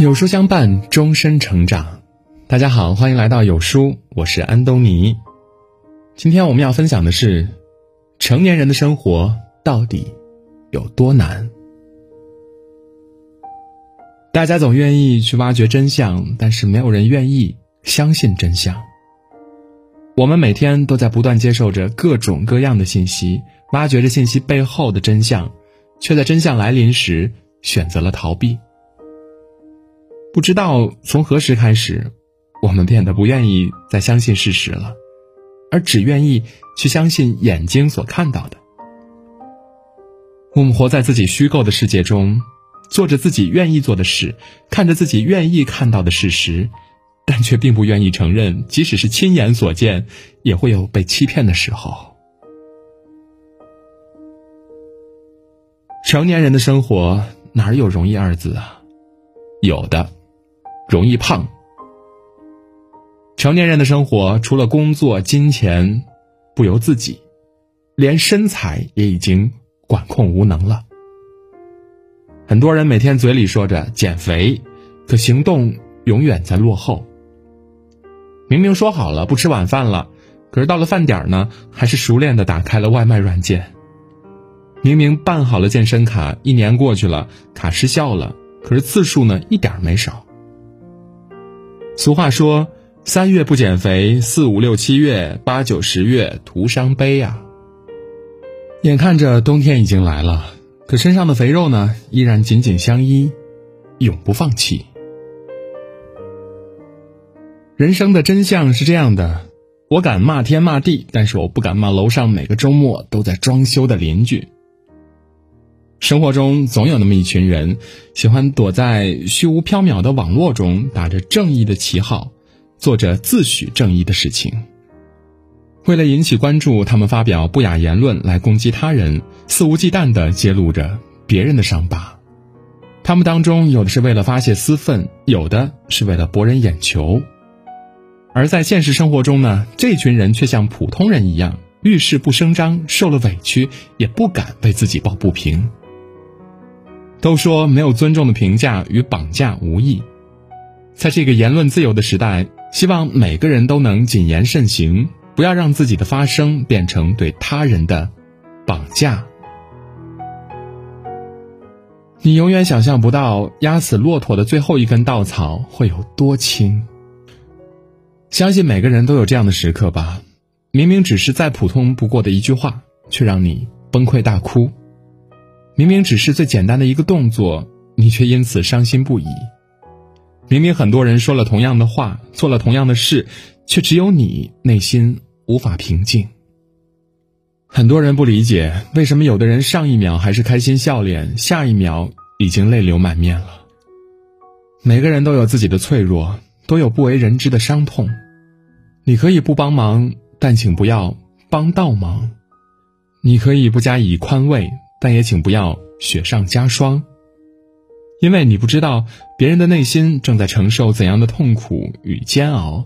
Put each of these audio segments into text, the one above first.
有书相伴，终身成长。大家好，欢迎来到有书，我是安东尼。今天我们要分享的是，成年人的生活到底有多难？大家总愿意去挖掘真相，但是没有人愿意相信真相。我们每天都在不断接受着各种各样的信息，挖掘着信息背后的真相，却在真相来临时选择了逃避。不知道从何时开始，我们变得不愿意再相信事实了，而只愿意去相信眼睛所看到的。我们活在自己虚构的世界中，做着自己愿意做的事，看着自己愿意看到的事实，但却并不愿意承认，即使是亲眼所见，也会有被欺骗的时候。成年人的生活哪有容易二字啊？有的。容易胖。成年人的生活除了工作、金钱，不由自己，连身材也已经管控无能了。很多人每天嘴里说着减肥，可行动永远在落后。明明说好了不吃晚饭了，可是到了饭点呢，还是熟练的打开了外卖软件。明明办好了健身卡，一年过去了，卡失效了，可是次数呢，一点没少。俗话说：“三月不减肥，四五六七月，八九十月徒伤悲呀。”眼看着冬天已经来了，可身上的肥肉呢，依然紧紧相依，永不放弃。人生的真相是这样的：我敢骂天骂地，但是我不敢骂楼上每个周末都在装修的邻居。生活中总有那么一群人，喜欢躲在虚无缥缈的网络中，打着正义的旗号，做着自诩正义的事情。为了引起关注，他们发表不雅言论来攻击他人，肆无忌惮地揭露着别人的伤疤。他们当中有的是为了发泄私愤，有的是为了博人眼球。而在现实生活中呢，这群人却像普通人一样，遇事不声张，受了委屈也不敢为自己抱不平。都说没有尊重的评价与绑架无异，在这个言论自由的时代，希望每个人都能谨言慎行，不要让自己的发声变成对他人的绑架。你永远想象不到压死骆驼的最后一根稻草会有多轻。相信每个人都有这样的时刻吧，明明只是再普通不过的一句话，却让你崩溃大哭。明明只是最简单的一个动作，你却因此伤心不已。明明很多人说了同样的话，做了同样的事，却只有你内心无法平静。很多人不理解，为什么有的人上一秒还是开心笑脸，下一秒已经泪流满面了。每个人都有自己的脆弱，都有不为人知的伤痛。你可以不帮忙，但请不要帮倒忙。你可以不加以宽慰。但也请不要雪上加霜，因为你不知道别人的内心正在承受怎样的痛苦与煎熬，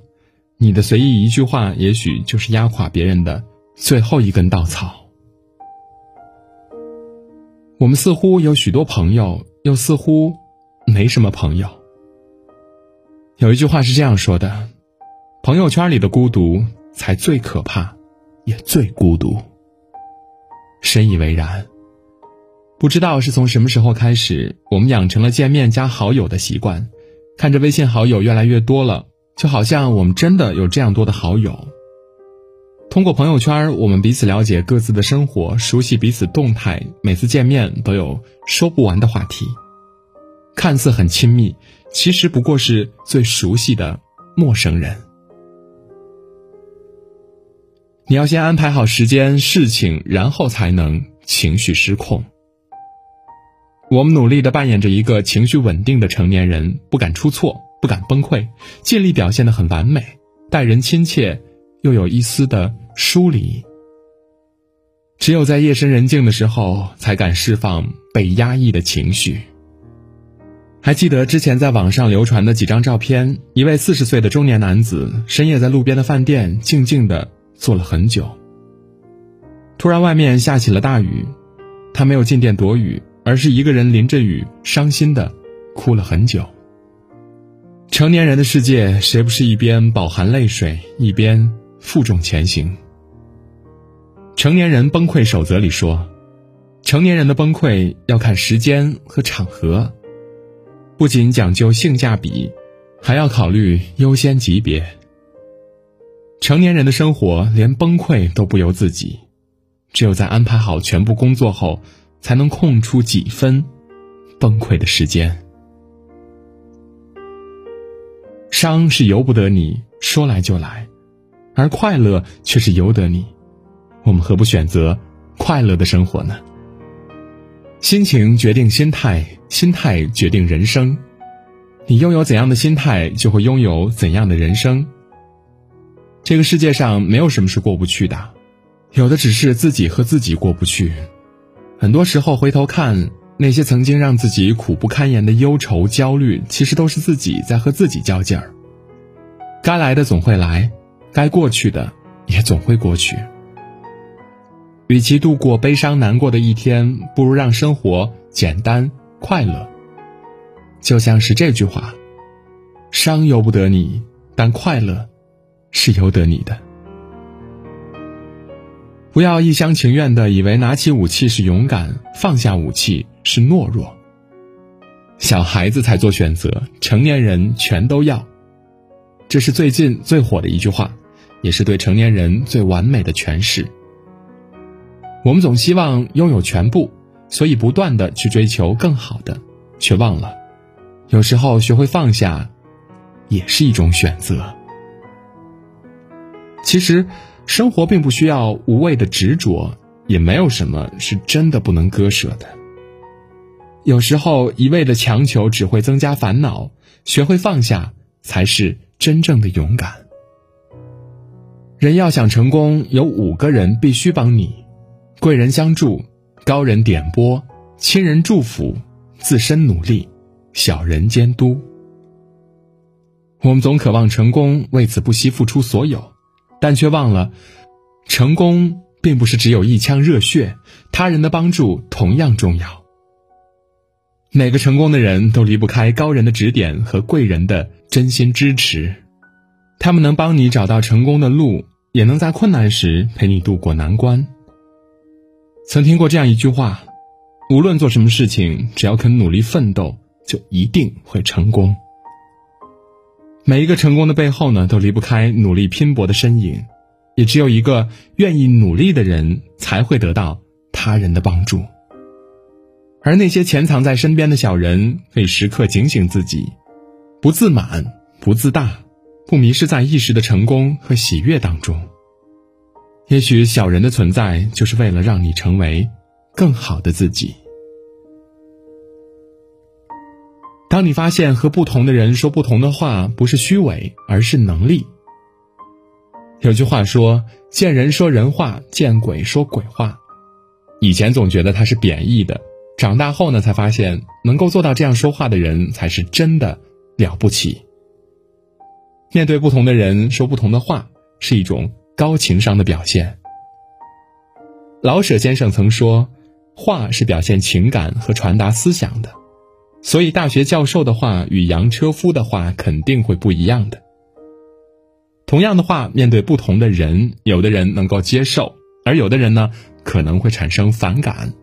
你的随意一句话，也许就是压垮别人的最后一根稻草。我们似乎有许多朋友，又似乎没什么朋友。有一句话是这样说的：朋友圈里的孤独才最可怕，也最孤独。深以为然。不知道是从什么时候开始，我们养成了见面加好友的习惯，看着微信好友越来越多了，就好像我们真的有这样多的好友。通过朋友圈，我们彼此了解各自的生活，熟悉彼此动态，每次见面都有说不完的话题，看似很亲密，其实不过是最熟悉的陌生人。你要先安排好时间、事情，然后才能情绪失控。我们努力的扮演着一个情绪稳定的成年人，不敢出错，不敢崩溃，尽力表现的很完美，待人亲切，又有一丝的疏离。只有在夜深人静的时候，才敢释放被压抑的情绪。还记得之前在网上流传的几张照片，一位四十岁的中年男子深夜在路边的饭店静静的坐了很久。突然外面下起了大雨，他没有进店躲雨。而是一个人淋着雨，伤心的哭了很久。成年人的世界，谁不是一边饱含泪水，一边负重前行？成年人崩溃守则里说，成年人的崩溃要看时间和场合，不仅讲究性价比，还要考虑优先级别。成年人的生活连崩溃都不由自己，只有在安排好全部工作后，才能空出几分崩溃的时间。伤是由不得你说来就来，而快乐却是由得你。我们何不选择快乐的生活呢？心情决定心态，心态决定人生。你拥有怎样的心态，就会拥有怎样的人生。这个世界上没有什么是过不去的，有的只是自己和自己过不去。很多时候回头看。那些曾经让自己苦不堪言的忧愁、焦虑，其实都是自己在和自己较劲儿。该来的总会来，该过去的也总会过去。与其度过悲伤难过的一天，不如让生活简单快乐。就像是这句话：“伤由不得你，但快乐是由得你的。”不要一厢情愿的以为拿起武器是勇敢，放下武器。是懦弱。小孩子才做选择，成年人全都要。这是最近最火的一句话，也是对成年人最完美的诠释。我们总希望拥有全部，所以不断的去追求更好的，却忘了，有时候学会放下，也是一种选择。其实，生活并不需要无谓的执着，也没有什么是真的不能割舍的。有时候一味的强求只会增加烦恼，学会放下才是真正的勇敢。人要想成功，有五个人必须帮你：贵人相助、高人点拨、亲人祝福、自身努力、小人监督。我们总渴望成功，为此不惜付出所有，但却忘了，成功并不是只有一腔热血，他人的帮助同样重要。每个成功的人都离不开高人的指点和贵人的真心支持，他们能帮你找到成功的路，也能在困难时陪你度过难关。曾听过这样一句话：无论做什么事情，只要肯努力奋斗，就一定会成功。每一个成功的背后呢，都离不开努力拼搏的身影，也只有一个愿意努力的人，才会得到他人的帮助。而那些潜藏在身边的小人，可以时刻警醒自己，不自满，不自大，不迷失在一时的成功和喜悦当中。也许小人的存在，就是为了让你成为更好的自己。当你发现和不同的人说不同的话，不是虚伪，而是能力。有句话说：“见人说人话，见鬼说鬼话。”以前总觉得它是贬义的。长大后呢，才发现能够做到这样说话的人才是真的了不起。面对不同的人说不同的话，是一种高情商的表现。老舍先生曾说：“话是表现情感和传达思想的，所以大学教授的话与洋车夫的话肯定会不一样的。同样的话，面对不同的人，有的人能够接受，而有的人呢，可能会产生反感。”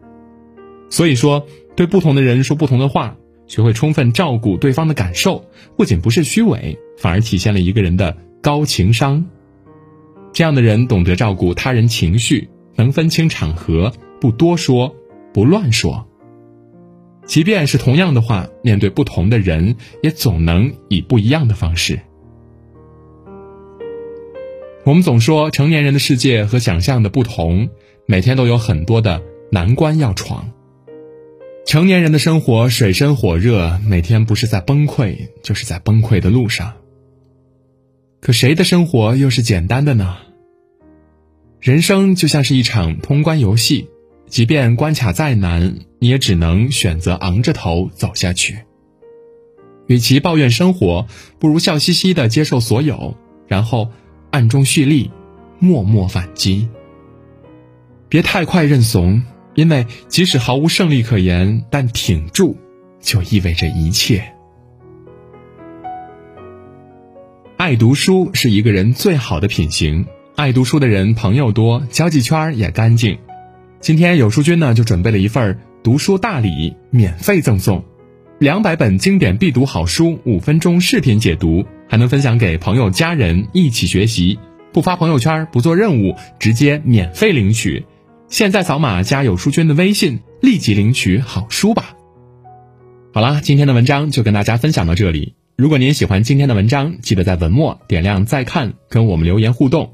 所以说，对不同的人说不同的话，学会充分照顾对方的感受，不仅不是虚伪，反而体现了一个人的高情商。这样的人懂得照顾他人情绪，能分清场合，不多说，不乱说。即便是同样的话，面对不同的人，也总能以不一样的方式。我们总说，成年人的世界和想象的不同，每天都有很多的难关要闯。成年人的生活水深火热，每天不是在崩溃，就是在崩溃的路上。可谁的生活又是简单的呢？人生就像是一场通关游戏，即便关卡再难，你也只能选择昂着头走下去。与其抱怨生活，不如笑嘻嘻的接受所有，然后暗中蓄力，默默反击。别太快认怂。因为即使毫无胜利可言，但挺住，就意味着一切。爱读书是一个人最好的品行。爱读书的人朋友多，交际圈也干净。今天有书君呢就准备了一份读书大礼，免费赠送两百本经典必读好书，五分钟视频解读，还能分享给朋友家人一起学习。不发朋友圈，不做任务，直接免费领取。现在扫码加有书君的微信，立即领取好书吧。好啦，今天的文章就跟大家分享到这里。如果您喜欢今天的文章，记得在文末点亮再看，跟我们留言互动。